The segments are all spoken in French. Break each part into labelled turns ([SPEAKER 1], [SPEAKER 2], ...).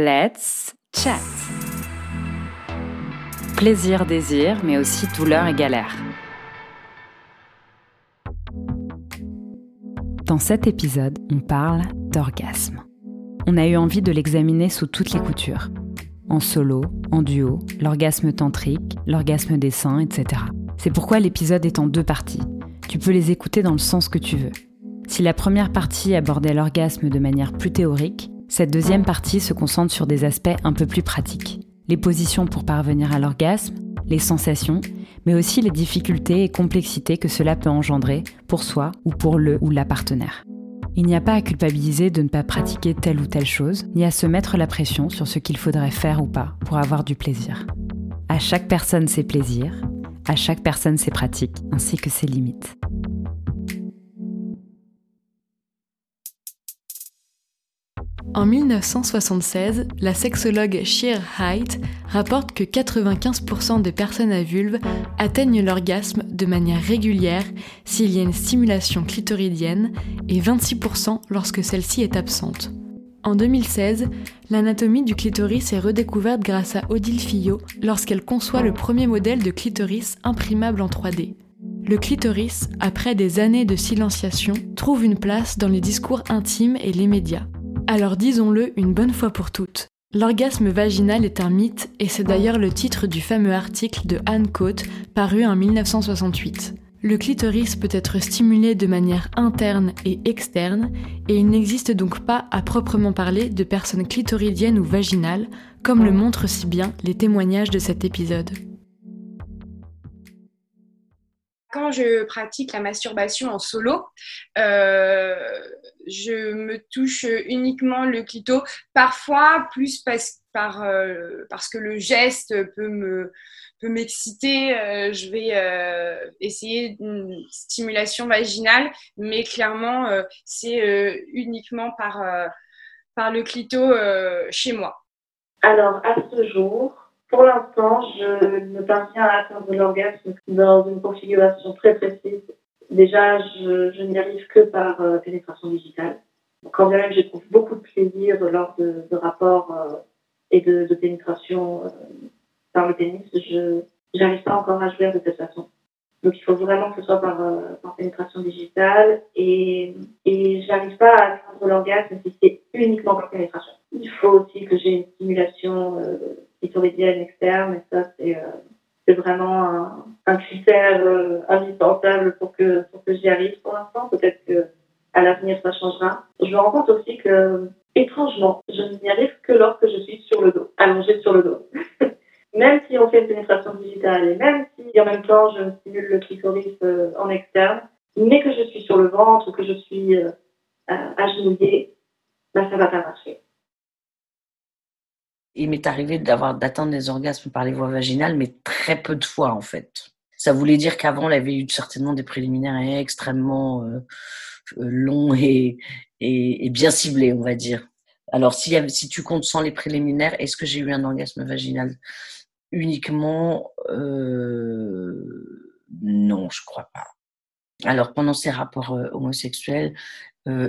[SPEAKER 1] Let's chat. Plaisir, désir, mais aussi douleur et galère. Dans cet épisode, on parle d'orgasme. On a eu envie de l'examiner sous toutes les coutures. En solo, en duo, l'orgasme tantrique, l'orgasme des seins, etc. C'est pourquoi l'épisode est en deux parties. Tu peux les écouter dans le sens que tu veux. Si la première partie abordait l'orgasme de manière plus théorique, cette deuxième partie se concentre sur des aspects un peu plus pratiques. Les positions pour parvenir à l'orgasme, les sensations, mais aussi les difficultés et complexités que cela peut engendrer pour soi ou pour le ou la partenaire. Il n'y a pas à culpabiliser de ne pas pratiquer telle ou telle chose, ni à se mettre la pression sur ce qu'il faudrait faire ou pas pour avoir du plaisir. À chaque personne ses plaisirs, à chaque personne ses pratiques, ainsi que ses limites.
[SPEAKER 2] En 1976, la sexologue Sheer Height rapporte que 95% des personnes à vulve atteignent l'orgasme de manière régulière s'il y a une stimulation clitoridienne et 26% lorsque celle-ci est absente. En 2016, l'anatomie du clitoris est redécouverte grâce à Odile Fillot lorsqu'elle conçoit le premier modèle de clitoris imprimable en 3D. Le clitoris, après des années de silenciation, trouve une place dans les discours intimes et les médias. Alors disons-le une bonne fois pour toutes. L'orgasme vaginal est un mythe et c'est d'ailleurs le titre du fameux article de Anne Cote paru en 1968. Le clitoris peut être stimulé de manière interne et externe et il n'existe donc pas à proprement parler de personnes clitoridiennes ou vaginales, comme le montrent si bien les témoignages de cet épisode.
[SPEAKER 3] Quand je pratique la masturbation en solo, euh, je me touche uniquement le clito, parfois plus par, euh, parce que le geste peut me peut m'exciter, euh, je vais essayer une stimulation vaginale, mais clairement, c'est uniquement par, par le clito chez moi.
[SPEAKER 4] Alors, à ce jour, pour l'instant, je ne parviens à atteindre l'orgasme dans une configuration très précise. Déjà, je, je n'y arrive que par euh, pénétration digitale. Quand bien même j'éprouve beaucoup de plaisir lors de, de rapports euh, et de, de pénétration euh, par le pénis, je n'arrive pas encore à jouer de cette façon. Donc il faut vraiment que ce soit par, par pénétration digitale et, et j'arrive pas à atteindre l'orgasme si c'est uniquement par pénétration. Il faut aussi que j'ai une stimulation clitoridienne externe. Et ça, c'est euh, vraiment un, critère euh, indispensable pour que, pour que j'y arrive pour l'instant. Peut-être que à l'avenir, ça changera. Je me rends compte aussi que, étrangement, je n'y arrive que lorsque je suis sur le dos, allongée sur le dos. même si on fait une pénétration digitale et même si en même temps je stimule le clitoris euh, en externe, mais que je suis sur le ventre ou que je suis euh, agenouillée, bah, ça va pas marcher
[SPEAKER 5] il m'est arrivé d'avoir d'atteindre des orgasmes par les voies vaginales, mais très peu de fois en fait. Ça voulait dire qu'avant, il avait eu certainement des préliminaires extrêmement euh, euh, longs et, bien ciblés, on va dire. Alors, si, si tu comptes sans les préliminaires, est-ce que j'ai eu un orgasme vaginal uniquement euh, Non, je crois pas. Alors, pendant ces rapports homosexuels,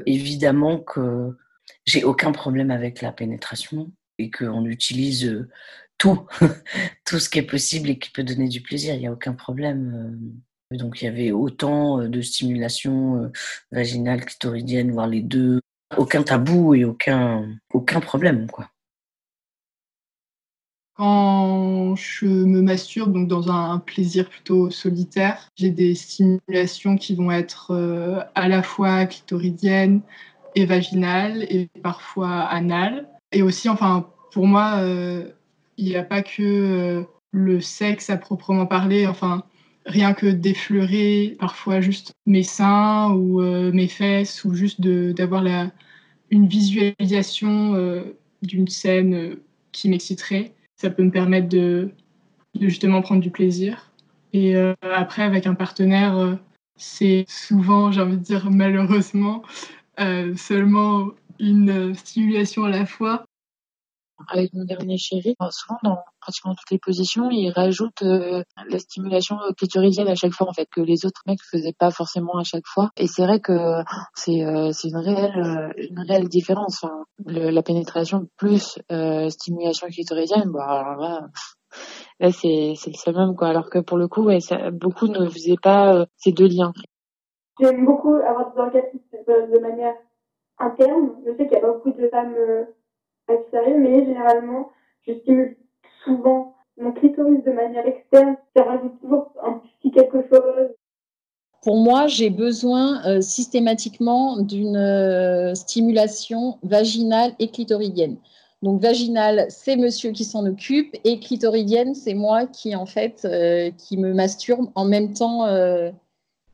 [SPEAKER 5] évidemment que j'ai aucun problème avec la pénétration et qu'on utilise euh, tout, tout ce qui est possible et qui peut donner du plaisir, il n'y a aucun problème. Euh. Donc il y avait autant euh, de stimulation vaginale, clitoridienne, voire les deux. Aucun tabou et aucun, aucun problème. Quoi.
[SPEAKER 6] Quand je me masturbe donc dans un plaisir plutôt solitaire, j'ai des stimulations qui vont être à la fois clitoridiennes et vaginales et parfois anales. Et aussi, enfin, pour moi, euh, il n'y a pas que euh, le sexe à proprement parler. Enfin, rien que d'effleurer parfois juste mes seins ou euh, mes fesses ou juste d'avoir une visualisation d'une scène qui m'exciterait. Ça peut me permettre de, de, justement prendre du plaisir. Et après, avec un partenaire, c'est souvent, j'ai envie de dire malheureusement, seulement une stimulation à la fois
[SPEAKER 7] avec mon dernier chéri, souvent dans pratiquement toutes les positions, il rajoute euh, la stimulation clitoridienne à chaque fois en fait que les autres mecs faisaient pas forcément à chaque fois. Et c'est vrai que c'est euh, c'est une réelle euh, une réelle différence. Enfin, la pénétration plus stimulation clitoridienne, bah alors là, là c'est c'est le summum quoi. Alors que pour le coup, beaucoup ne faisaient pas ces deux liens.
[SPEAKER 4] J'aime beaucoup avoir des orgasmes de manière interne. Je sais qu'il y a pas beaucoup de femmes mais généralement, je stimule souvent mon clitoris de manière externe. Ça rajoute toujours un petit quelque chose.
[SPEAKER 8] Pour moi, j'ai besoin euh, systématiquement d'une euh, stimulation vaginale et clitoridienne. Donc vaginale, c'est monsieur qui s'en occupe et clitoridienne, c'est moi qui en fait euh, qui me masturbe en même temps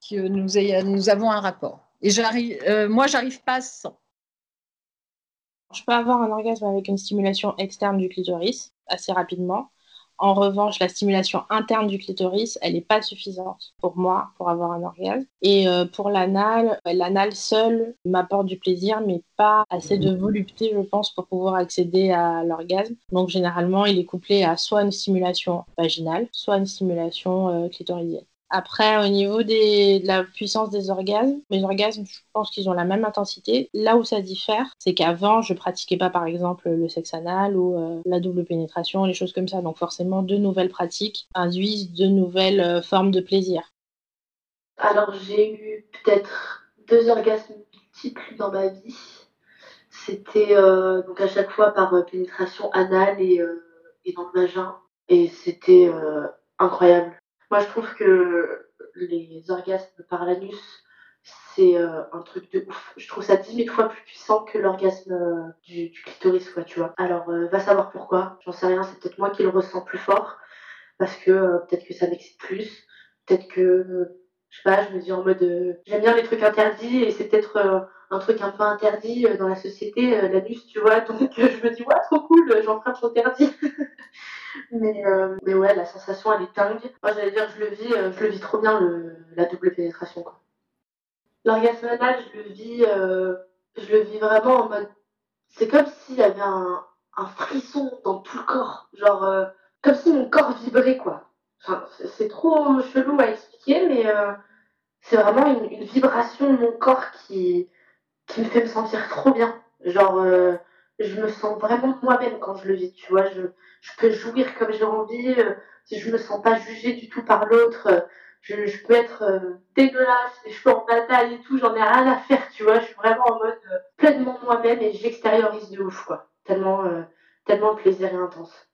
[SPEAKER 8] que nous, avons un rapport. Et j'arrive, moi, j'arrive pas sans.
[SPEAKER 9] Je peux avoir un orgasme avec une stimulation externe du clitoris assez rapidement. En revanche, la stimulation interne du clitoris, elle n'est pas suffisante pour moi pour avoir un orgasme. Et euh, pour l'anal, l'anal seul m'apporte du plaisir, mais pas assez de volupté, je pense, pour pouvoir accéder à l'orgasme. Donc généralement, il est couplé à soit une stimulation vaginale, soit une stimulation euh, clitoridienne. Après, au niveau de la puissance des orgasmes, mes orgasmes, je pense qu'ils ont la même intensité. Là où ça diffère, c'est qu'avant, je pratiquais pas, par exemple, le sexe anal ou euh, la double pénétration, les choses comme ça. Donc forcément, deux nouvelles pratiques induisent de nouvelles euh, formes de plaisir.
[SPEAKER 10] Alors, j'ai eu peut-être deux orgasmes multiples dans ma vie. C'était euh, donc à chaque fois par pénétration anale et, et dans le vagin. Et c'était incroyable moi, je trouve que les orgasmes par l'anus, c'est euh, un truc de ouf. Je trouve ça 10 000 fois plus puissant que l'orgasme euh, du, clitoris, quoi, tu vois. Alors, euh, va savoir pourquoi. J'en sais rien, c'est peut-être moi qui le ressens plus fort. Parce que peut-être que ça m'excite plus. Peut-être que, je sais pas, je me dis en mode, j'aime bien les trucs interdits et c'est peut-être un truc un peu interdit dans la société, l'anus, tu vois. Donc, je me dis, ouais, trop cool, j'emprunte l'interdit. Mais, euh, mais ouais, la sensation, elle est dingue. Moi, j'allais dire, je le vis, euh, je le vis trop bien, le, la double pénétration. L'orgasme anal, je le vis, euh, je le vis vraiment en mode. C'est comme s'il y avait un, un, frisson dans tout le corps. Genre, comme si mon corps vibrait, quoi. Enfin, c'est trop chelou à expliquer, mais c'est vraiment une, une, vibration de mon corps qui, qui me fait me sentir trop bien. Genre, je me sens vraiment moi-même quand je le vis, tu vois. Je, peux jouir comme j'ai envie, euh, si je me sens pas jugée du tout par l'autre, euh, je, je, peux être euh, dégueulasse, je peux en bataille et tout, j'en ai rien à faire, tu vois. Je suis vraiment en mode pleinement moi-même et j'extériorise de ouf, quoi. Tellement, tellement le plaisir est intense.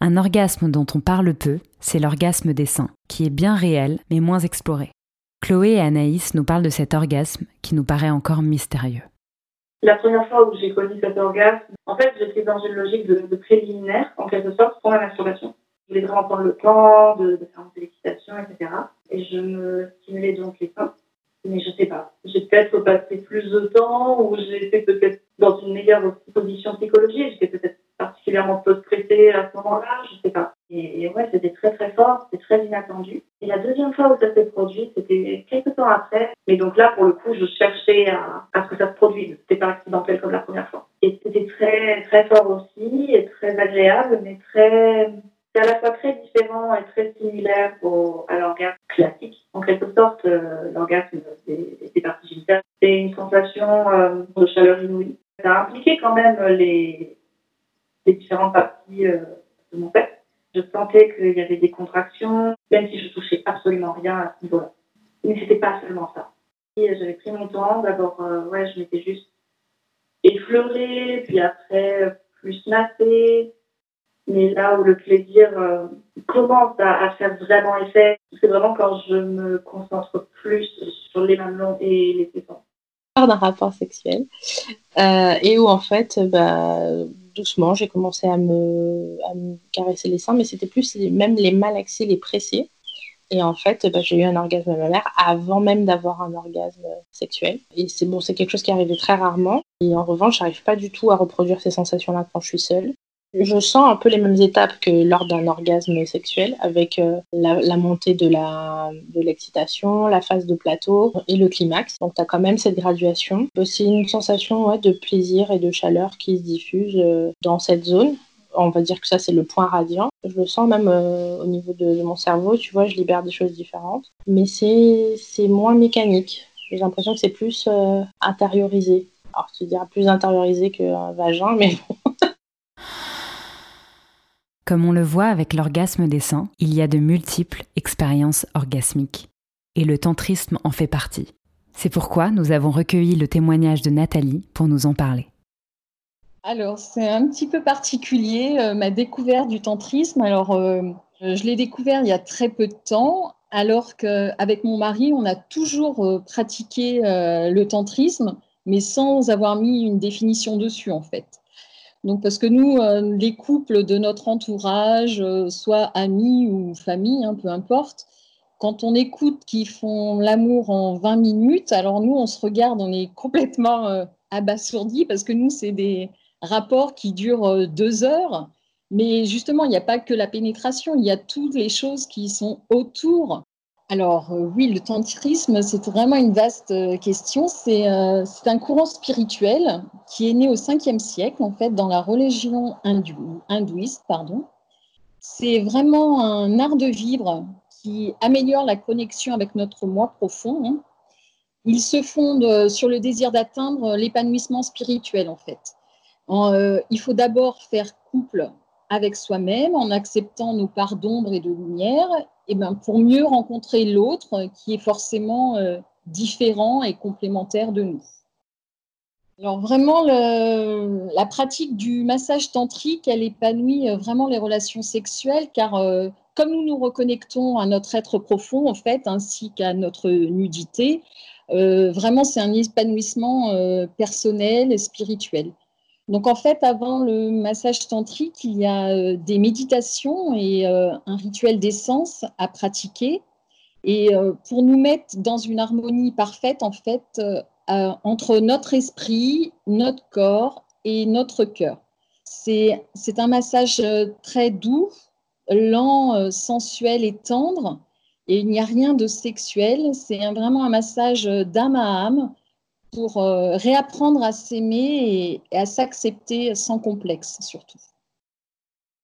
[SPEAKER 1] Un orgasme dont on parle peu, c'est l'orgasme des seins, qui est bien réel mais moins exploré. Chloé et Anaïs nous parlent de cet orgasme qui nous paraît encore mystérieux.
[SPEAKER 4] La première fois où j'ai connu cet orgasme, en fait, j'étais dans une logique de, préliminaire, en quelque sorte, pour la masturbation. Je voulais vraiment prendre le temps de, de faire une l'excitation, etc. Et je me stimulais donc les seins. Mais je sais pas. J'ai peut-être passé plus de temps ou j'étais peut-être dans une meilleure position psychologique. J'étais peut-être particulièrement peu stressée à ce moment-là, je sais pas. Et, ouais, c'était très très fort, c'était très inattendu. Et la deuxième fois où ça s'est produit, c'était quelques temps après. Mais donc là, pour le coup, je cherchais à, à ce que ça se produise. C'était pas accidentel comme la première fois. Et c'était très très fort aussi, et très agréable, mais très c'est à la fois très différent et très similaire au, à l'orgasme classique. En quelque sorte, euh, l'orgasme des, des parties c'est une sensation euh, de chaleur inouïe. Ça a impliqué quand même les, les différentes parties euh, de mon père. Je sentais qu'il y avait des contractions, même si je touchais absolument rien à ce niveau-là. Mais c'était pas seulement ça. J'avais pris mon temps. D'abord, euh, ouais, je m'étais juste effleurée, puis après plus massée. Mais là où le plaisir euh, commence à, faire vraiment effet, c'est vraiment quand je me concentre plus sur les mamelons et les tétons.
[SPEAKER 9] D'un rapport sexuel et où en fait, bah, doucement, j'ai commencé à me, caresser les seins, mais c'était plus même les malaxer, les presser. Et en fait, bah, j'ai eu un orgasme mammaire avant même d'avoir un orgasme sexuel. Et c'est bon, c'est quelque chose qui arrivait très rarement. Et en revanche, j'arrive pas du tout à reproduire ces sensations-là quand je suis seule. Je sens un peu les mêmes étapes que lors d'un orgasme sexuel, avec euh, la, montée de l'excitation, la, phase de plateau et le climax. Donc tu as quand même cette graduation. Aussi une sensation de plaisir et de chaleur qui se diffuse euh, dans cette zone. On va dire que ça c'est le point radiant. Je le sens même euh, au niveau de, mon cerveau, tu vois, je libère des choses différentes. Mais c'est moins mécanique. J'ai l'impression que c'est plus intériorisé. Alors tu dirais plus intériorisé qu'un vagin, mais bon.
[SPEAKER 1] Comme on le voit avec l'orgasme des seins, il y a de multiples expériences orgasmiques. Et le tantrisme en fait partie. C'est pourquoi nous avons recueilli le témoignage de Nathalie pour nous en parler.
[SPEAKER 8] Alors, c'est un petit peu particulier, euh, ma découverte du tantrisme. Alors, euh, je l'ai découvert il y a très peu de temps, alors qu'avec mon mari, on a toujours euh, pratiqué le tantrisme, mais sans avoir mis une définition dessus, en fait. Donc, parce que nous, euh, les couples de notre entourage, euh, soit amis ou famille, hein, peu importe, quand on écoute qu'ils font l'amour en 20 minutes, alors nous, on se regarde, on est complètement euh, abasourdis parce que nous, c'est des rapports qui durent deux heures. Mais justement, il n'y a pas que la pénétration, il y a toutes les choses qui sont autour alors euh, oui, le tantrisme, c'est vraiment une vaste euh, question. Euh, c'est un courant spirituel qui est né au 5e siècle, en fait, dans la religion hindouiste. Pardon. C'est vraiment un art de vivre qui améliore la connexion avec notre moi profond. Hein. Il se fonde sur le désir d'atteindre l'épanouissement spirituel, en fait. il faut d'abord faire couple avec soi-même en acceptant nos parts d'ombre et de lumière et ben, pour mieux rencontrer l'autre qui est forcément euh, différent et complémentaire de nous. Alors vraiment, la pratique du massage tantrique, elle épanouit euh, vraiment les relations sexuelles car euh, comme nous nous reconnectons à notre être profond en fait, ainsi qu'à notre nudité, vraiment c'est un épanouissement personnel et spirituel. Donc en fait, avant le massage tantrique, il y a euh, des méditations et euh, un rituel d'essence à pratiquer. Et euh, pour nous mettre dans une harmonie parfaite, en fait, entre notre esprit, notre corps et notre cœur. C'est un massage très doux, lent, sensuel et tendre. Et il n'y a rien de sexuel. C'est vraiment un massage d'âme à âme pour euh, réapprendre à s'aimer et, à s'accepter sans complexe surtout.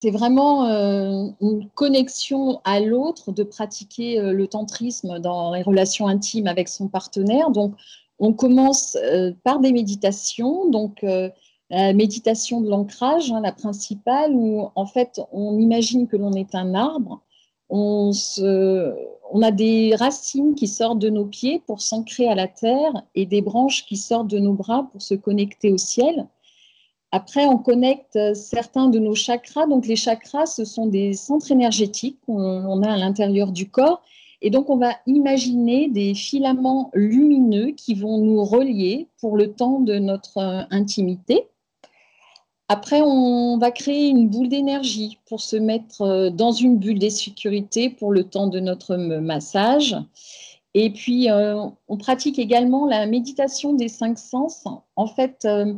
[SPEAKER 8] C'est vraiment euh, une connexion à l'autre de pratiquer euh, le tantrisme dans les relations intimes avec son partenaire. Donc, on commence par des méditations. Donc, la méditation de l'ancrage, hein, la principale, où en fait on imagine que l'on est un arbre on, a des racines qui sortent de nos pieds pour s'ancrer à la terre et des branches qui sortent de nos bras pour se connecter au ciel. Après, on connecte certains de nos chakras. Donc, les chakras, ce sont des centres énergétiques qu'on a à l'intérieur du corps. Et donc, on va imaginer des filaments lumineux qui vont nous relier pour le temps de notre intimité. Après, on va créer une boule d'énergie pour se mettre euh, dans une bulle de sécurité pour le temps de notre massage. Et puis, euh, on pratique également la méditation des cinq sens. En fait, euh,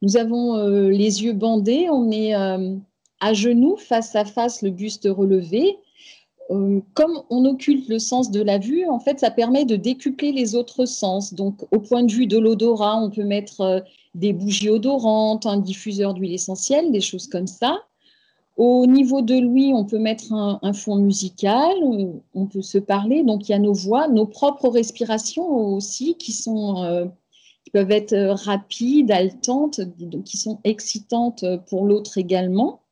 [SPEAKER 8] nous avons les yeux bandés, on est à genoux, face à face, le buste relevé. Comme on occulte le sens de la vue, en fait, ça permet de décupler les autres sens. Donc, au point de vue de l'odorat, on peut mettre des bougies odorantes, un diffuseur d'huile essentielle, des choses comme ça. Au niveau de l'ouïe, on peut mettre un, fond musical, on peut se parler. Donc, il y a nos voix, nos propres respirations aussi qui, sont, euh, qui peuvent être rapides, haletantes, qui sont excitantes pour l'autre également.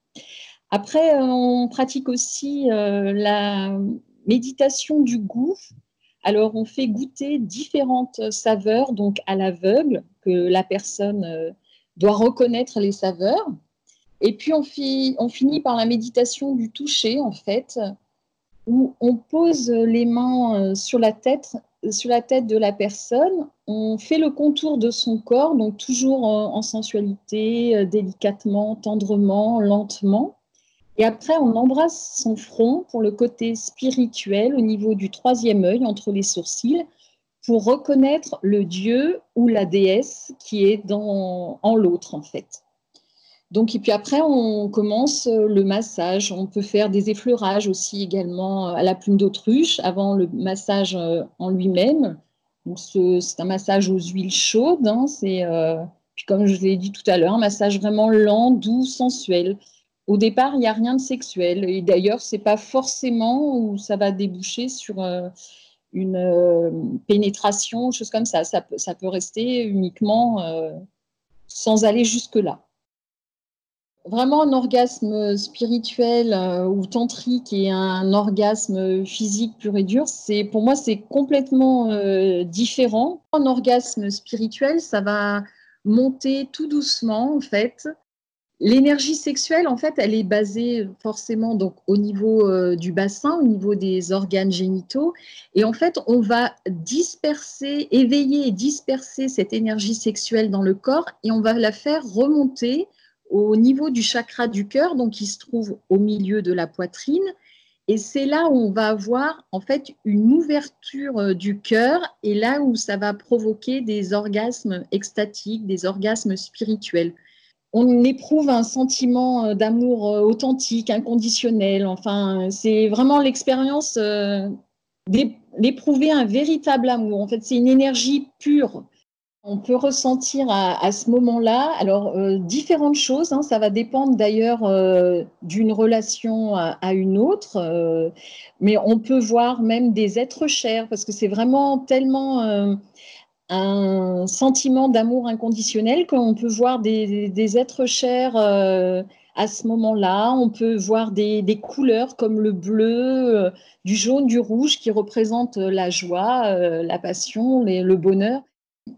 [SPEAKER 8] Après, on pratique aussi euh, la méditation du goût. Alors, on fait goûter différentes saveurs, donc à l'aveugle, que la personne euh, doit reconnaître les saveurs. Et puis, on, finit par la méditation du toucher, en fait, où on pose les mains euh, sur la tête, sur la tête de la personne. On fait le contour de son corps, donc toujours en sensualité, euh, délicatement, tendrement, lentement. Et après, on embrasse son front pour le côté spirituel au niveau du troisième œil, entre les sourcils, pour reconnaître le dieu ou la déesse qui est dans, en l'autre, en fait. Donc, et puis après, on commence le massage. On peut faire des effleurages aussi également à la plume d'autruche avant le massage en lui-même. c'est un massage aux huiles chaudes. Hein. c'est, puis comme je l'ai dit tout à l'heure, un massage vraiment lent, doux, sensuel. Au départ, il n'y a rien de sexuel. Et d'ailleurs, ce n'est pas forcément où ça va déboucher sur euh, une euh, pénétration, chose comme ça. Ça, peut rester uniquement euh, sans aller jusque-là. Vraiment, un orgasme spirituel ou tantrique et un orgasme physique pur et dur, c'est pour moi, c'est complètement différent. Un orgasme spirituel, ça va monter tout doucement, en fait, L'énergie sexuelle, en fait, elle est basée forcément donc au niveau euh, du bassin, au niveau des organes génitaux, et en fait, on va disperser, éveiller et disperser cette énergie sexuelle dans le corps, et on va la faire remonter au niveau du chakra du cœur, donc qui se trouve au milieu de la poitrine, et c'est là où on va avoir en fait une ouverture euh, du cœur, et là où ça va provoquer des orgasmes extatiques, des orgasmes spirituels on éprouve un sentiment euh, d'amour euh, authentique, inconditionnel. Enfin, c'est vraiment l'expérience euh, d'éprouver un véritable amour. En fait, c'est une énergie pure. On peut ressentir à, ce moment-là, alors différentes choses. Hein. ça va dépendre d'ailleurs d'une relation à, à une autre, mais on peut voir même des êtres chers parce que c'est vraiment tellement un sentiment d'amour inconditionnel qu'on peut voir des, êtres chers euh, à ce moment-là. On peut voir des, couleurs comme le bleu, euh, du jaune, du rouge qui représentent la joie, euh, la passion, le bonheur.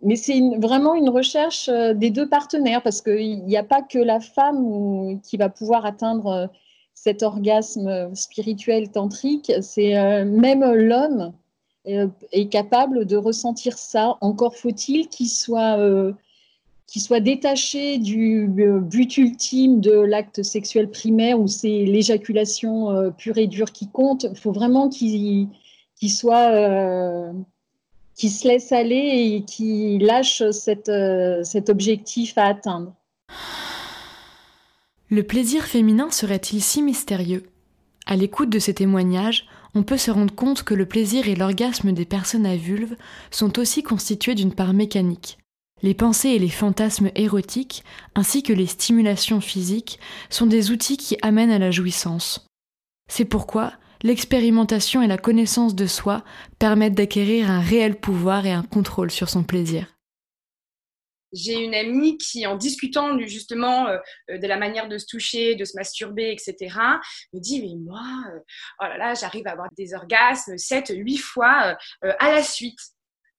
[SPEAKER 8] Mais c'est vraiment une recherche des deux partenaires parce qu'il n'y a pas que la femme qui va pouvoir atteindre cet orgasme spirituel tantrique, c'est même l'homme euh, est capable de ressentir ça. Encore faut-il qu'il soit, euh, soit détaché du euh, but ultime de l'acte sexuel primaire où c'est l'éjaculation pure et dure qui compte. Il faut vraiment qu'il soit qui se laisse aller et qui lâche cet objectif à atteindre.
[SPEAKER 2] Le plaisir féminin serait-il si mystérieux? À l'écoute de ces témoignages, on peut se rendre compte que le plaisir et l'orgasme des personnes à vulve sont aussi constitués d'une part mécanique. Les pensées et les fantasmes érotiques, ainsi que les stimulations physiques, sont des outils qui amènent à la jouissance. C'est pourquoi l'expérimentation et la connaissance de soi permettent d'acquérir un réel pouvoir et un contrôle sur son plaisir
[SPEAKER 3] j'ai une amie qui, en discutant justement euh, euh, de la manière de se toucher, de se masturber, etc., me dit Mais moi, euh, oh là là, j'arrive à avoir des orgasmes 7, 8 fois à la suite.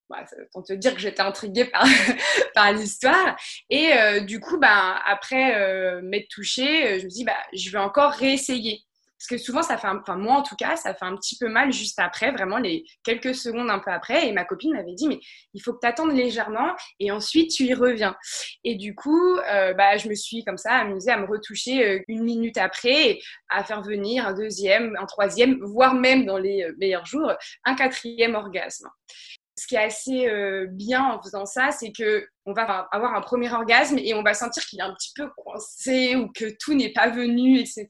[SPEAKER 3] Bah, pour te dire que j'étais intriguée par, par l'histoire. Et du coup, bah, après m'être touchée, je me dis bah, Je vais encore réessayer. Parce que souvent, ça fait, enfin moi en tout cas, ça fait un petit peu mal juste après, vraiment les quelques secondes un peu après. Et ma copine m'avait dit, mais il faut que tu attendes légèrement et ensuite tu y reviens. Et du coup, euh, bah, je me suis comme ça amusée à me retoucher euh, une minute après, à faire venir un deuxième, un troisième, voire même dans les euh, meilleurs jours, un quatrième orgasme ce qui est assez euh, bien en faisant ça, c'est que on va avoir un premier orgasme et on va sentir qu'il est un petit peu coincé ou que tout n'est pas venu, etc.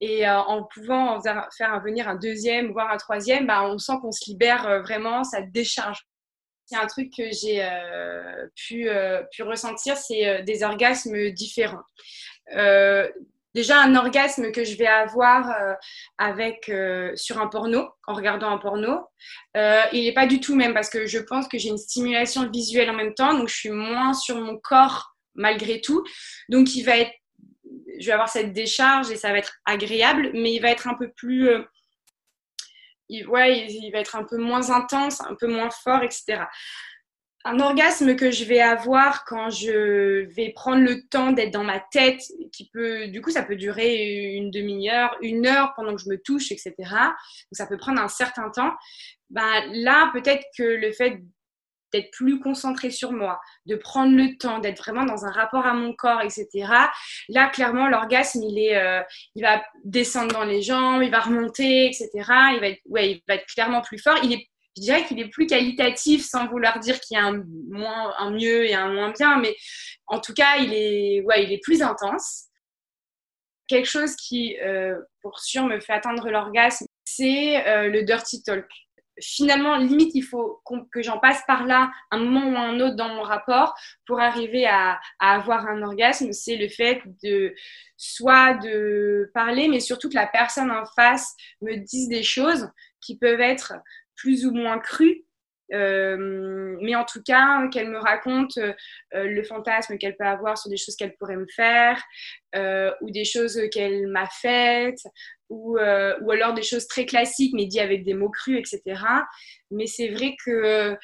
[SPEAKER 3] Et euh, en pouvant faire venir un deuxième, voire un troisième, bah, on sent qu'on se libère euh, vraiment, ça décharge. C'est un truc que j'ai pu, pu ressentir, c'est des orgasmes différents déjà un orgasme que je vais avoir euh, avec euh, sur un porno en regardant un porno. Euh, il n'est pas du tout même parce que je pense que j'ai une stimulation visuelle en même temps donc je suis moins sur mon corps malgré tout. Donc il va être je vais avoir cette décharge et ça va être agréable mais il va être un peu plus ouais, il va être un peu moins intense un peu moins fort etc un orgasme que je vais avoir quand je vais prendre le temps d'être dans ma tête, qui peut, du coup, ça peut durer une demi-heure, une heure pendant que je me touche, etc. Donc, ça peut prendre un certain temps. Ben, là, peut-être que le fait d'être plus concentré sur moi, de prendre le temps, d'être vraiment dans un rapport à mon corps, etc. Là, clairement, l'orgasme, il est, euh, il va descendre dans les jambes, il va remonter, etc. Il va être, ouais, il va être clairement plus fort. Il est je dirais qu'il est plus qualitatif sans vouloir dire qu'il y a un, moins, un mieux et un moins bien, mais en tout cas, il est, ouais, il est plus intense. Quelque chose qui, euh, pour sûr, me fait atteindre l'orgasme, c'est euh, le dirty talk. Finalement, limite, il faut que j'en passe par là un moment ou un autre dans mon rapport pour arriver à, à avoir un orgasme. C'est le fait de soit de parler, mais surtout que la personne en face me dise des choses qui peuvent être plus ou moins cru. Euh, mais en tout cas, qu'elle me raconte euh, le fantasme qu'elle peut avoir sur des choses qu'elle pourrait me faire, euh, ou des choses qu'elle m'a faites, ou, ou, alors des choses très classiques, mais dit avec des mots crus, etc. Mais c'est vrai que,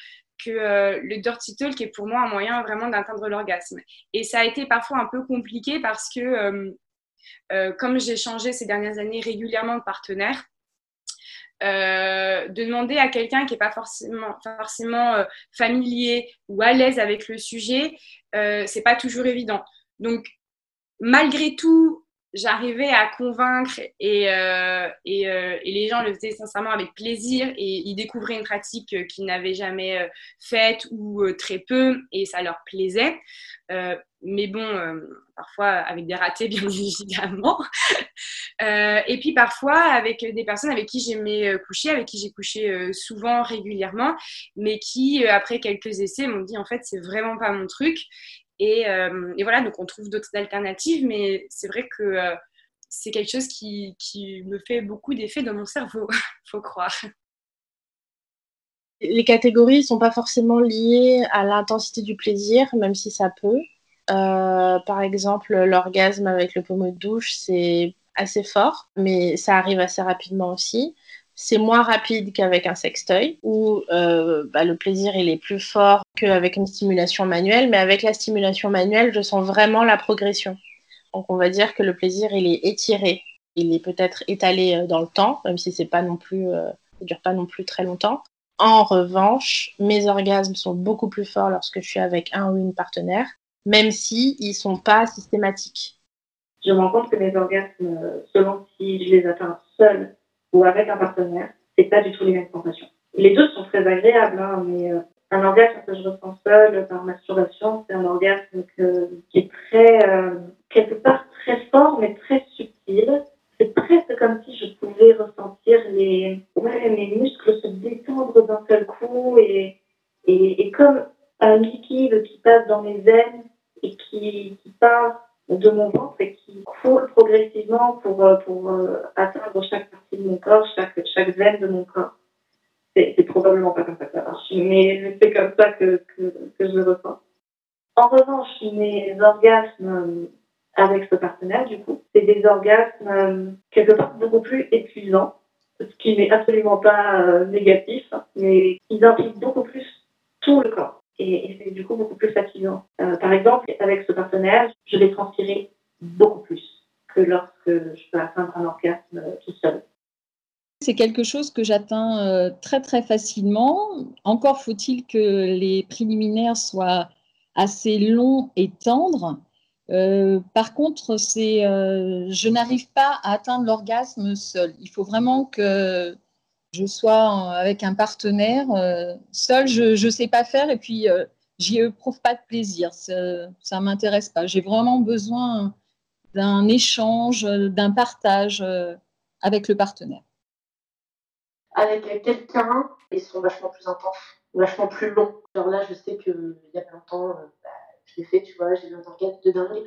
[SPEAKER 3] que le dirty talk est pour moi un moyen vraiment d'atteindre l'orgasme. Et ça a été parfois un peu compliqué parce que, comme j'ai changé ces dernières années régulièrement de partenaire, euh, de demander à quelqu'un qui n'est pas forcément, forcément euh, familier ou à l'aise avec le sujet, euh, c'est pas toujours évident. Donc, malgré tout, j'arrivais à convaincre et, euh, et, et, les gens le faisaient sincèrement avec plaisir et ils découvraient une pratique qu'ils n'avaient jamais faite ou très peu et ça leur plaisait mais bon, euh, parfois avec des ratés, bien évidemment. Euh, et puis parfois avec des personnes avec qui j'aimais euh, coucher, avec qui j'ai couché souvent, régulièrement, mais qui, après quelques essais, m'ont dit en fait, c'est vraiment pas mon truc. Et, voilà, donc on trouve d'autres alternatives, mais c'est vrai que c'est quelque chose qui, me fait beaucoup d'effet dans mon cerveau, faut croire.
[SPEAKER 9] Les catégories ne sont pas forcément liées à l'intensité du plaisir, même si ça peut. Euh, par exemple, l'orgasme avec le pommeau de douche, c'est assez fort, mais ça arrive assez rapidement aussi. C'est moins rapide qu'avec un sextoy, où euh, bah, le plaisir il est plus fort qu'avec une stimulation manuelle, mais avec la stimulation manuelle, je sens vraiment la progression. Donc on va dire que le plaisir il est étiré, il est peut-être étalé euh, dans le temps, même si c'est pas non plus, ça dure pas non plus très longtemps. En revanche, mes orgasmes sont beaucoup plus forts lorsque je suis avec un ou une partenaire même si ils sont pas systématiques.
[SPEAKER 4] Je me rends compte que mes orgasmes, selon si je les atteins seul ou avec un partenaire, c'est pas du tout les mêmes sensations. Les deux sont très agréables, hein, mais euh, un orgasme que je ressens seul par masturbation, c'est un orgasme qui est très, euh, quelque part très fort, mais très subtil. C'est presque comme si je pouvais ressentir les, ouais, mes muscles se détendre d'un seul coup et, et, et comme un liquide qui passe dans mes veines et qui, qui part de mon ventre et qui coule progressivement pour, euh, pour euh, atteindre chaque partie de mon corps, chaque, chaque veine de mon corps. C'est probablement pas comme ça que ça marche, mais c'est comme ça que, que, que je le ressens. En revanche, mes orgasmes avec ce partenaire, du coup, c'est des orgasmes euh, quelque part beaucoup plus épuisants, ce qui n'est absolument pas négatif, mais ils impliquent beaucoup plus tout le corps et, c'est du coup beaucoup plus fatigant. Euh, par exemple, avec ce partenaire, je vais transpirer beaucoup plus que lorsque je peux atteindre un orgasme euh, tout seul.
[SPEAKER 8] C'est quelque chose que j'atteins euh, très très facilement. Encore faut-il que les préliminaires soient assez longs et tendres. par contre, c'est, je n'arrive pas à atteindre l'orgasme seul. Il faut vraiment que je sois avec un partenaire. Euh, seul, je ne sais pas faire et puis euh, j'y éprouve pas de plaisir. Ça ne m'intéresse pas. J'ai vraiment besoin d'un échange, d'un partage euh, avec le partenaire.
[SPEAKER 10] Avec quelqu'un, ils sont vachement plus intenses, vachement plus longs. Genre là, je sais qu'il y a longtemps, bah, je l'ai fait, tu vois, j'ai eu un orgasme de dingue.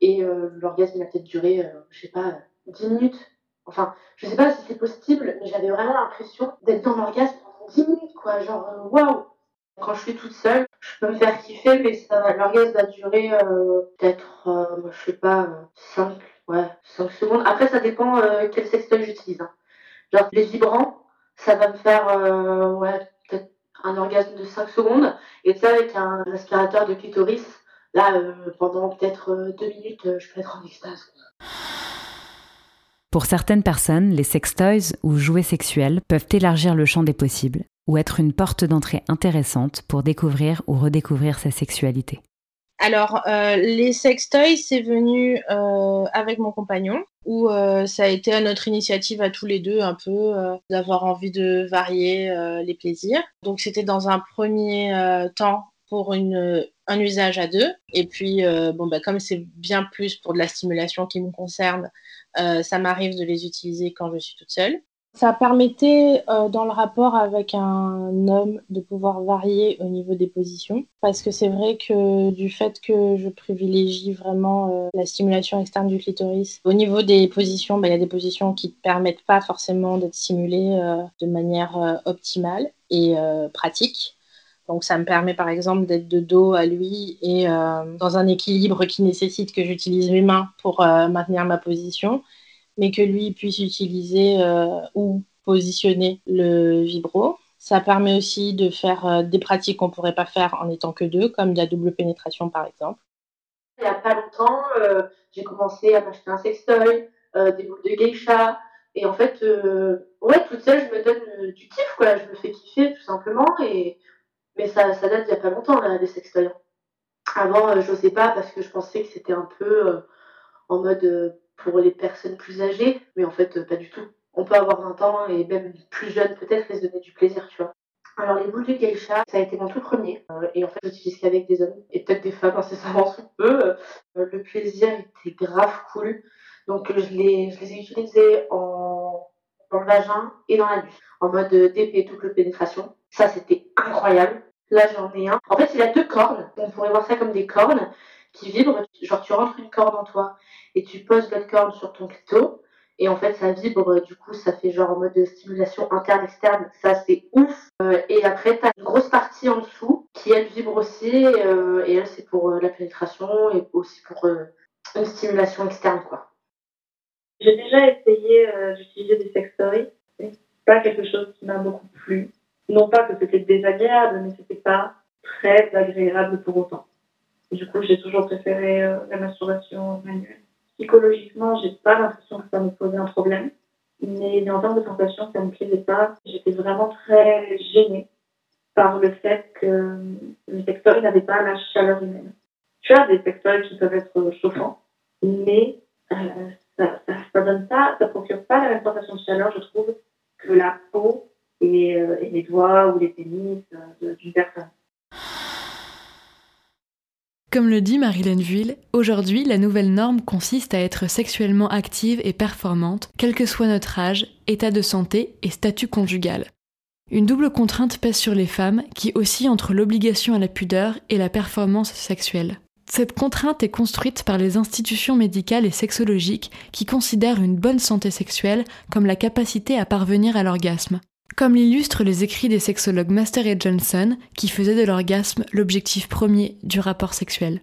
[SPEAKER 10] Et l'orgasme, il a peut-être duré, je sais pas, 10 minutes Enfin, je sais pas si c'est possible, mais j'avais vraiment l'impression d'être dans l'orgasme pendant 10 minutes, quoi. Genre, euh, waouh! Quand je suis toute seule, je peux me faire kiffer, mais l'orgasme va durer euh, peut-être, euh, je sais pas, 5, ouais, 5 secondes. Après, ça dépend quel sextoy j'utilise. Hein. Genre, les vibrants, ça va me faire, peut-être un orgasme de 5 secondes. Et ça, avec un aspirateur de clitoris, là, pendant peut-être 2 minutes, je peux être en extase.
[SPEAKER 1] Pour certaines personnes, les sextoys ou jouets sexuels peuvent élargir le champ des possibles ou être une porte d'entrée intéressante pour découvrir ou redécouvrir sa sexualité.
[SPEAKER 9] Alors, euh, les sextoys, c'est venu euh, avec mon compagnon, où euh, ça a été à notre initiative à tous les deux, un peu, d'avoir envie de varier les plaisirs. Donc, c'était dans un premier temps pour une, un usage à deux. Et puis, bon, bah, comme c'est bien plus pour de la stimulation qui me concerne, ça m'arrive de les utiliser quand je suis toute seule. Ça permettait, euh, dans le rapport avec un homme, de pouvoir varier au niveau des positions. Parce que c'est vrai que du fait que je privilégie vraiment euh, la stimulation externe du clitoris, au niveau des positions, bah, il y a des positions qui ne permettent pas forcément d'être stimulées euh, de manière optimale et pratique. Donc ça me permet par exemple d'être de dos à lui et dans un équilibre qui nécessite que j'utilise mes mains pour maintenir ma position mais que lui puisse utiliser euh, ou positionner le vibro. Ça permet aussi de faire euh, des pratiques qu'on ne pourrait pas faire en étant que deux, comme de la double pénétration par exemple.
[SPEAKER 10] Il n'y a pas longtemps, euh, j'ai commencé à m'acheter un sextoy, des boules de geisha, et en fait, ouais, toute seule, je me donne du kiff, quoi. Je me fais kiffer tout simplement, et mais ça, date d'il n'y a pas longtemps, là, les sextoys. Avant, je n'osais pas parce que je pensais que c'était un peu en mode pour les personnes plus âgées, mais en fait, pas du tout. On peut avoir 20 ans et même plus jeune peut-être et se donner du plaisir, tu vois. Alors les boules de geisha, ça a été mon tout premier. Euh, et en fait, j'utilise qu'avec des hommes et peut-être des femmes incessamment sous peu. Euh, le plaisir était grave cool. Donc je les, je les ai utilisés en, dans le vagin et dans la nuit, en mode DP double pénétration. Ça, c'était incroyable. Là, j'en ai un. En fait, il a deux cornes. On pourrait voir ça comme des cornes qui vibrent. Genre, tu rentres une corde en toi et tu poses l'autre corde sur ton clito. Et en fait, ça vibre, du coup, ça fait genre en mode de stimulation interne-externe. Ça, c'est ouf. Euh, et après, tu as une grosse partie en dessous qui, elle, vibre aussi. Euh, et elle, c'est pour euh, la pénétration et aussi pour une stimulation externe, quoi.
[SPEAKER 4] J'ai déjà essayé d'utiliser des sextoys. C'est pas quelque chose qui m'a beaucoup plu. Non pas que c'était désagréable, mais c'était pas très agréable pour autant. Du coup, j'ai toujours préféré la masturbation manuelle psychologiquement, j'ai pas l'impression que ça me posait un problème. Mais en termes de sensation, ça me plaisait pas. J'étais vraiment très gênée par le fait que le sextoy n'avait pas la chaleur humaine. Tu as des sextoys qui peuvent être chauffants, mais euh, ça, ça, donne pas, ça procure pas la même sensation de chaleur, je trouve, que la peau et, euh, les doigts ou les pénis euh, d'une personne.
[SPEAKER 2] Comme le dit Marilyn Vuille, aujourd'hui la nouvelle norme consiste à être sexuellement active et performante, quel que soit notre âge, état de santé et statut conjugal. Une double contrainte pèse sur les femmes qui oscillent entre l'obligation à la pudeur et la performance sexuelle. Cette contrainte est construite par les institutions médicales et sexologiques qui considèrent une bonne santé sexuelle comme la capacité à parvenir à l'orgasme comme l'illustrent les écrits des sexologues Master et Johnson, qui faisaient de l'orgasme l'objectif premier du rapport sexuel.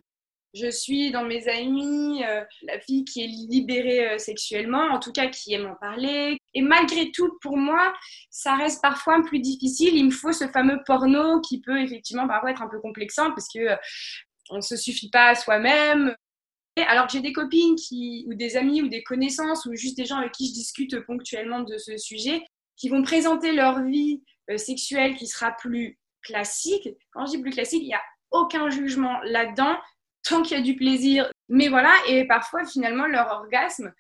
[SPEAKER 3] Je suis dans mes amis euh, la fille qui est libérée euh, sexuellement, en tout cas qui aime en parler. Et malgré tout, pour moi, ça reste parfois plus difficile. Il me faut ce fameux porno qui peut effectivement parfois être un peu complexant parce que euh, on ne se suffit pas à soi-même. Alors que j'ai des copines qui, ou des amis ou des connaissances ou juste des gens avec qui je discute ponctuellement de ce sujet qui vont présenter leur vie euh, sexuelle qui sera plus classique. Quand je dis plus classique, il n'y a aucun jugement là-dedans, tant qu'il y a du plaisir. Mais voilà, et parfois, finalement, leur orgasme,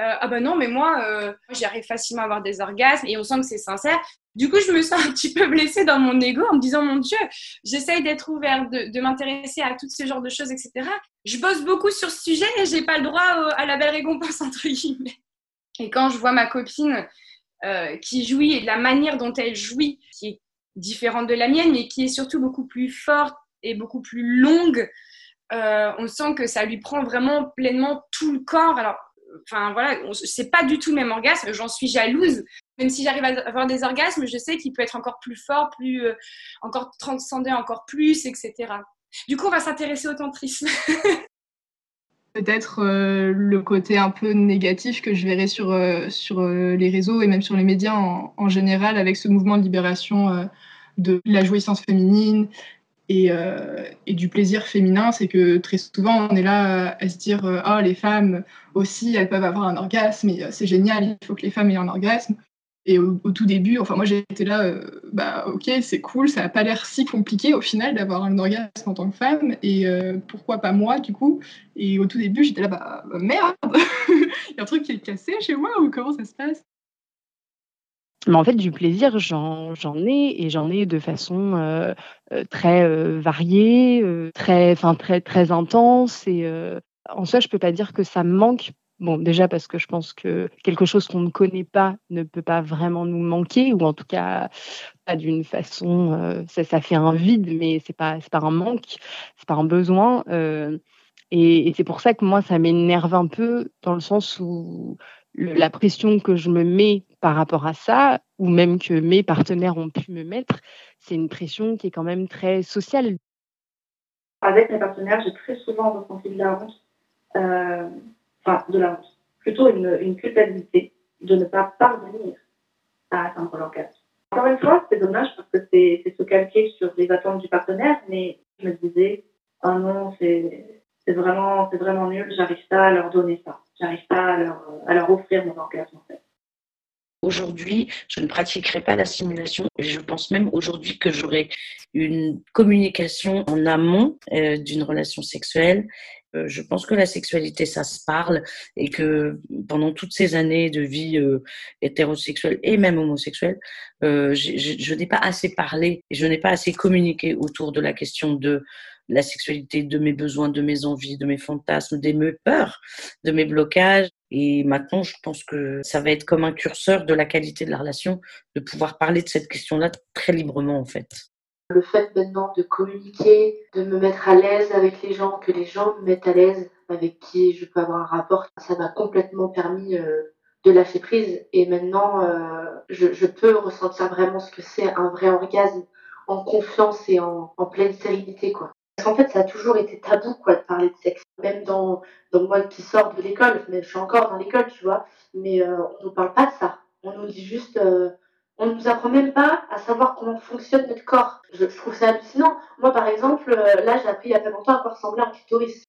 [SPEAKER 3] euh, ah ben non, mais moi, euh, j'arrive facilement à avoir des orgasmes et on sent que c'est sincère. Du coup, je me sens un petit peu blessée dans mon ego en me disant, mon Dieu, j'essaye d'être ouverte, de, de m'intéresser à tout ce genre de choses, etc. Je bosse beaucoup sur ce sujet et j'ai pas le droit à la belle récompense, entre guillemets. Et quand je vois ma copine euh, qui jouit et de la manière dont elle jouit, qui est différente de la mienne, mais qui est surtout beaucoup plus forte et beaucoup plus longue. Euh, on sent que ça lui prend vraiment pleinement tout le corps. Alors, enfin voilà, c'est pas du tout le même orgasme. J'en suis jalouse. Même si j'arrive à avoir des orgasmes, je sais qu'il peut être encore plus fort, plus euh, encore transcender encore plus, etc. Du coup, on va s'intéresser au tantrisme.
[SPEAKER 6] peut-être euh, le côté un peu négatif que je verrais sur, euh, sur euh, les réseaux et même sur les médias en, général avec ce mouvement de libération de la jouissance féminine et, et du plaisir féminin, c'est que très souvent on est là à se dire oh les femmes aussi elles peuvent avoir un orgasme et c'est génial, il faut que les femmes aient un orgasme. Et au, tout début, enfin moi j'étais là, euh, bah ok c'est cool, ça n'a pas l'air si compliqué au final d'avoir un orgasme en tant que femme, et euh, pourquoi pas moi du coup Et au tout début j'étais là, bah, bah merde, il y a un truc qui est cassé chez moi ou comment ça se passe?
[SPEAKER 11] Mais en fait, du plaisir, j'en ai et j'en ai de façon euh, très variée, très, très très intense. Et en soi, je peux pas dire que ça me manque Bon, déjà parce que je pense que quelque chose qu'on ne connaît pas ne peut pas vraiment nous manquer, ou en tout cas pas d'une façon, euh, ça, fait un vide, mais c'est pas pas un manque, c'est pas un besoin. Euh, et, c'est pour ça que moi ça m'énerve un peu dans le sens où la pression que je me mets par rapport à ça, ou même que mes partenaires ont pu me mettre, c'est une pression qui est quand même très sociale.
[SPEAKER 4] Avec mes partenaires, j'ai très souvent ressenti de la honte. Euh, enfin de la honte, plutôt une, culpabilité de ne pas parvenir à atteindre l'orgasme. Encore une fois, c'est dommage parce que c'est se calquer sur les attentes du partenaire, mais je me disais, oh non, c'est vraiment, vraiment nul, j'arrive pas à leur donner ça, j'arrive pas à leur, offrir mon orgasme en fait.
[SPEAKER 5] Aujourd'hui, je ne pratiquerai pas la simulation je pense même aujourd'hui que j'aurai une communication en amont euh, d'une relation sexuelle je pense que la sexualité, ça se parle et que pendant toutes ces années de vie euh, hétérosexuelle et même homosexuelle, euh, je, n'ai pas assez parlé et je n'ai pas assez communiqué autour de la question de la sexualité, de mes besoins, de mes envies, de mes fantasmes, de mes peurs, de mes blocages. Et maintenant, je pense que ça va être comme un curseur de la qualité de la relation, de pouvoir parler de cette question-là très librement, en fait.
[SPEAKER 10] Le fait maintenant de communiquer, de me mettre à l'aise avec les gens, que les gens me mettent à l'aise avec qui je peux avoir un rapport, ça m'a complètement permis euh, de lâcher prise. Et maintenant, euh, je, peux ressentir vraiment ce que c'est un vrai orgasme en confiance et en, pleine sérénité, quoi. Parce qu'en fait, ça a toujours été tabou, quoi, de parler de sexe. Même dans, dans moi qui sors de l'école, je suis encore dans l'école, tu vois, mais euh, on ne parle pas de ça. On nous dit juste, on ne nous apprend même pas à savoir comment fonctionne notre corps. Je, trouve ça hallucinant. Moi, par exemple, euh, là, j'ai appris il y a pas longtemps à quoi ressemblait un clitoris.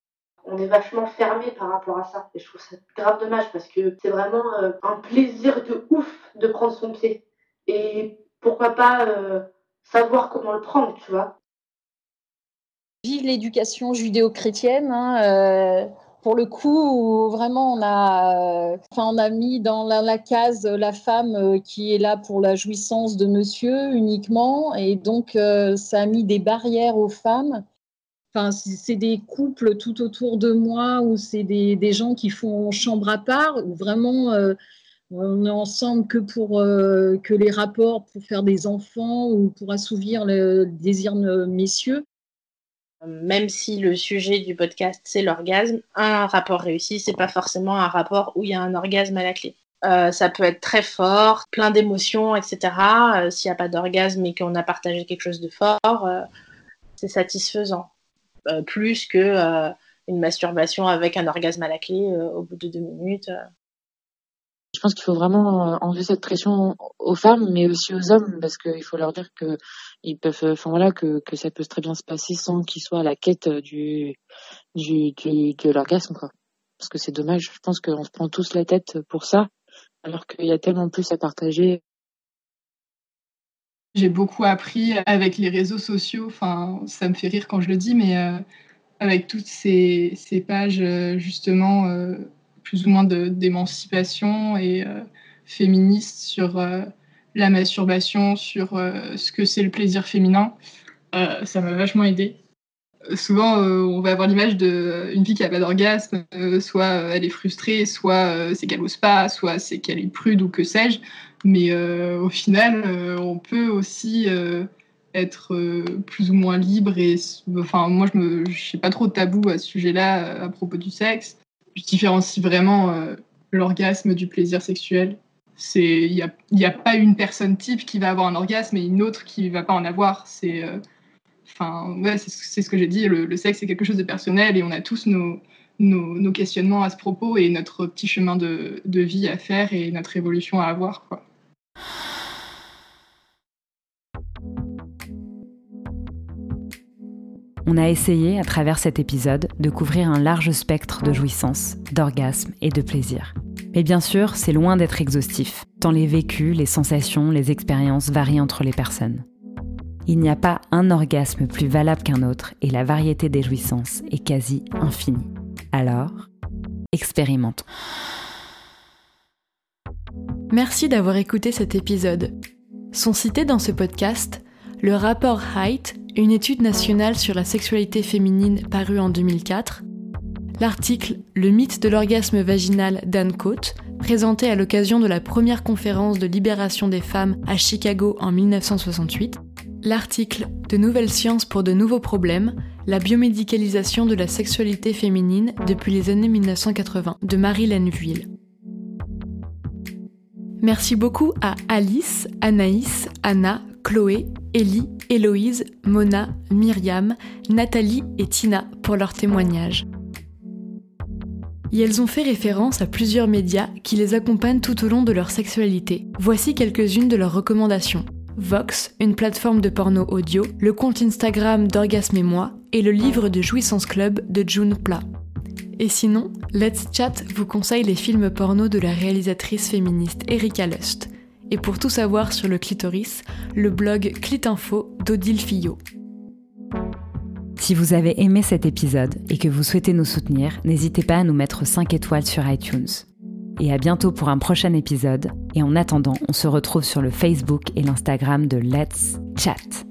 [SPEAKER 10] On est vachement fermé par rapport à ça. Et je trouve ça grave dommage parce que c'est vraiment euh, un plaisir de ouf de prendre son pied. Et pourquoi pas euh, savoir comment le prendre, tu vois.
[SPEAKER 8] Vive l'éducation judéo-chrétienne. Hein, pour le coup, vraiment, on a, euh, enfin, on a mis dans la, case la femme euh, qui est là pour la jouissance de monsieur uniquement. Et donc, euh, ça a mis des barrières aux femmes. Enfin, c'est des couples tout autour de moi ou c'est des, gens qui font chambre à part ou vraiment on est ensemble que pour que les rapports pour faire des enfants ou pour assouvir le désir de messieurs
[SPEAKER 9] même si le sujet du podcast c'est l'orgasme, un rapport réussi, c'est pas forcément un rapport où il y a un orgasme à la clé. Euh, ça peut être très fort, plein d'émotions, etc. Euh, s'il n'y a pas d'orgasme et qu'on a partagé quelque chose de fort, euh, c'est satisfaisant. plus que une masturbation avec un orgasme à la clé au bout de deux minutes.
[SPEAKER 7] Je pense qu'il faut vraiment enlever cette pression aux femmes, mais aussi aux hommes, parce qu'il faut leur dire que ils peuvent, enfin voilà, que, ça peut très bien se passer sans qu'ils soient à la quête du, du, du de l'orgasme, quoi. Parce que c'est dommage. Je pense qu'on se prend tous la tête pour ça, alors qu'il y a tellement plus à partager.
[SPEAKER 6] J'ai beaucoup appris avec les réseaux sociaux. Enfin, ça me fait rire quand je le dis, mais euh, avec toutes ces, ces pages euh, justement euh, plus ou moins d'émancipation et féministes sur la masturbation, sur euh, ce que c'est le plaisir féminin, euh, ça m'a vachement aidé. Euh, souvent, on va avoir l'image d'une fille qui n'a pas d'orgasme, soit elle est frustrée, soit c'est qu'elle n'ose pas, soit c'est qu'elle est prude ou que sais-je. Mais au final, on peut aussi être plus ou moins libre. Et, enfin, moi, je n'ai pas trop de tabou à ce sujet-là à propos du sexe. Je différencie vraiment l'orgasme du plaisir sexuel il n'y a, y a pas une personne type qui va avoir un orgasme et une autre qui va pas en avoir. C'est euh, enfin ouais, c'est ce que j'ai dit. Le, sexe c'est quelque chose de personnel et on a tous nos, nos, questionnements à ce propos et notre petit chemin de, vie à faire et notre évolution à avoir.
[SPEAKER 1] On a essayé, à travers cet épisode, de couvrir un large spectre de jouissance, d'orgasme et de plaisir. Mais bien sûr, c'est loin d'être exhaustif, tant les vécus, les sensations, les expériences varient entre les personnes. Il n'y a pas un orgasme plus valable qu'un autre et la variété des jouissances est quasi infinie. Alors, expérimente.
[SPEAKER 2] Merci d'avoir écouté cet épisode. Sont cités dans ce podcast le rapport Height, une étude nationale sur la sexualité féminine parue en 2004, l'article Le mythe de l'orgasme vaginal d'Anne Cote, présenté à l'occasion de la première conférence de libération des femmes à Chicago en 1968, l'article De nouvelles sciences pour de nouveaux problèmes, la biomédicalisation de la sexualité féminine depuis les années 1980 de Marie Lenville. Merci beaucoup à Alice, Anaïs, Anna, Chloé, Ellie, Héloïse, Mona, Myriam, Nathalie et Tina pour leurs témoignages et elles ont fait référence à plusieurs médias qui les accompagnent tout au long de leur sexualité. Voici quelques-unes de leurs recommandations. Vox, une plateforme de porno audio, le compte Instagram d'Orgasme et moi, et le livre de Jouissance Club de June Pla. Et sinon, Let's Chat vous conseille les films porno de la réalisatrice féministe Erika Lust. Et pour tout savoir sur le clitoris, le blog Clitinfo d'Odile Fillot.
[SPEAKER 1] Si vous avez aimé cet épisode et que vous souhaitez nous soutenir, n'hésitez pas à nous mettre 5 étoiles sur iTunes. Et à bientôt pour un prochain épisode. Et en attendant, on se retrouve sur le Facebook et l'Instagram de Let's Chat.